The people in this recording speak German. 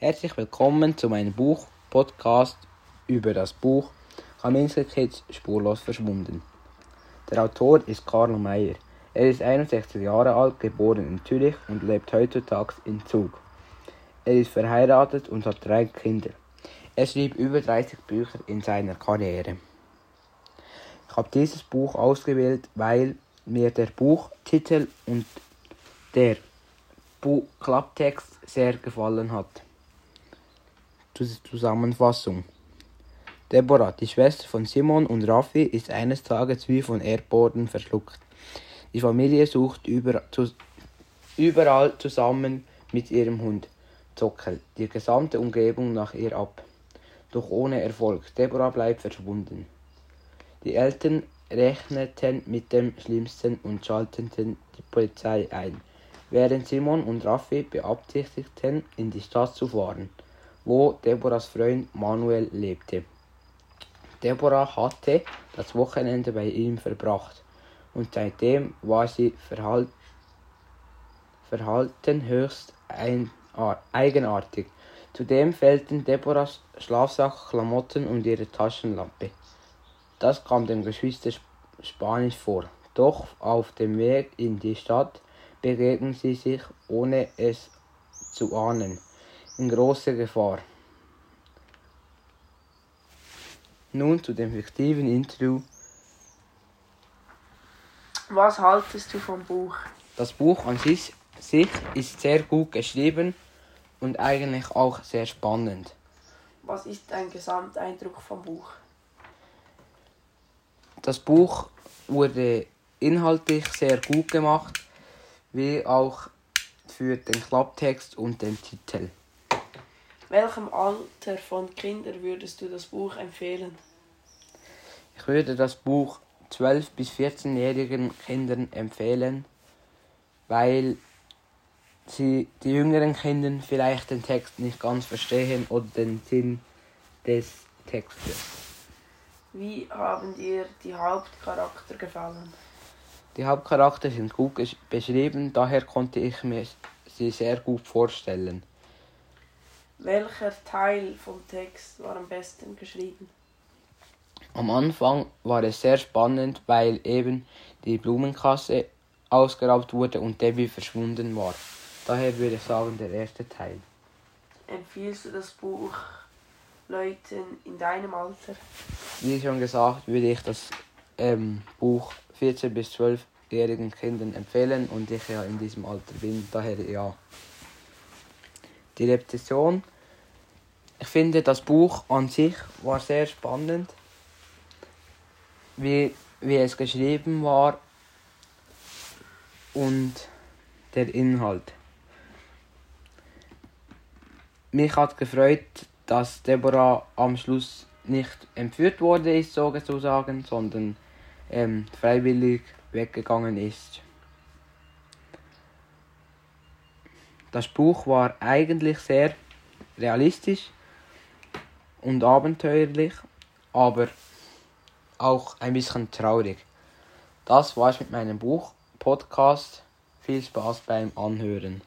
Herzlich willkommen zu meinem Buch-Podcast über das Buch Kaminski Kids spurlos verschwunden. Der Autor ist Karl Mayer. Er ist 61 Jahre alt, geboren in Zürich und lebt heutzutage in Zug. Er ist verheiratet und hat drei Kinder. Er schrieb über 30 Bücher in seiner Karriere. Ich habe dieses Buch ausgewählt, weil mir der Buchtitel und der Bu Klapptext sehr gefallen hat. Zusammenfassung. Deborah, die Schwester von Simon und Raffi, ist eines Tages wie von Erdboden verschluckt. Die Familie sucht über, zu, überall zusammen mit ihrem Hund Zockel die gesamte Umgebung nach ihr ab. Doch ohne Erfolg. Deborah bleibt verschwunden. Die Eltern rechneten mit dem Schlimmsten und schalteten die Polizei ein, während Simon und Raffi beabsichtigten, in die Stadt zu fahren, wo Deborahs Freund Manuel lebte. Deborah hatte das Wochenende bei ihm verbracht und seitdem war sie verhalt, verhalten höchst eigenartig. Zudem fehlten Deborahs Schlafsack, Klamotten und ihre Taschenlampe. Das kam dem Geschwister Spanisch vor. Doch auf dem Weg in die Stadt begegnen sie sich, ohne es zu ahnen, in großer Gefahr. Nun zu dem fiktiven Interview. Was haltest du vom Buch? Das Buch an sich, sich ist sehr gut geschrieben und eigentlich auch sehr spannend. Was ist dein Gesamteindruck vom Buch? Das Buch wurde inhaltlich sehr gut gemacht, wie auch für den Klapptext und den Titel. Welchem Alter von Kindern würdest du das Buch empfehlen? Ich würde das Buch 12- bis 14-jährigen Kindern empfehlen, weil sie die jüngeren Kinder vielleicht den Text nicht ganz verstehen oder den Sinn des Textes. Wie haben dir die Hauptcharakter gefallen? Die Hauptcharakter sind gut beschrieben, daher konnte ich mir sie sehr gut vorstellen. Welcher Teil vom Text war am besten geschrieben? Am Anfang war es sehr spannend, weil eben die Blumenkasse ausgeraubt wurde und Debbie verschwunden war. Daher würde ich sagen, der erste Teil. Empfiehlst du das Buch Leuten in deinem Alter? Wie schon gesagt, würde ich das ähm, Buch 14 bis 12-jährigen Kindern empfehlen und ich ja in diesem Alter bin, daher ja. Die Rezession. Ich finde, das Buch an sich war sehr spannend, wie, wie es geschrieben war und der Inhalt. Mich hat gefreut, dass Deborah am Schluss nicht entführt wurde, ist sozusagen, sondern ähm, freiwillig weggegangen ist. Das Buch war eigentlich sehr realistisch und abenteuerlich, aber auch ein bisschen traurig. Das war's mit meinem Buch Podcast. Viel Spaß beim Anhören.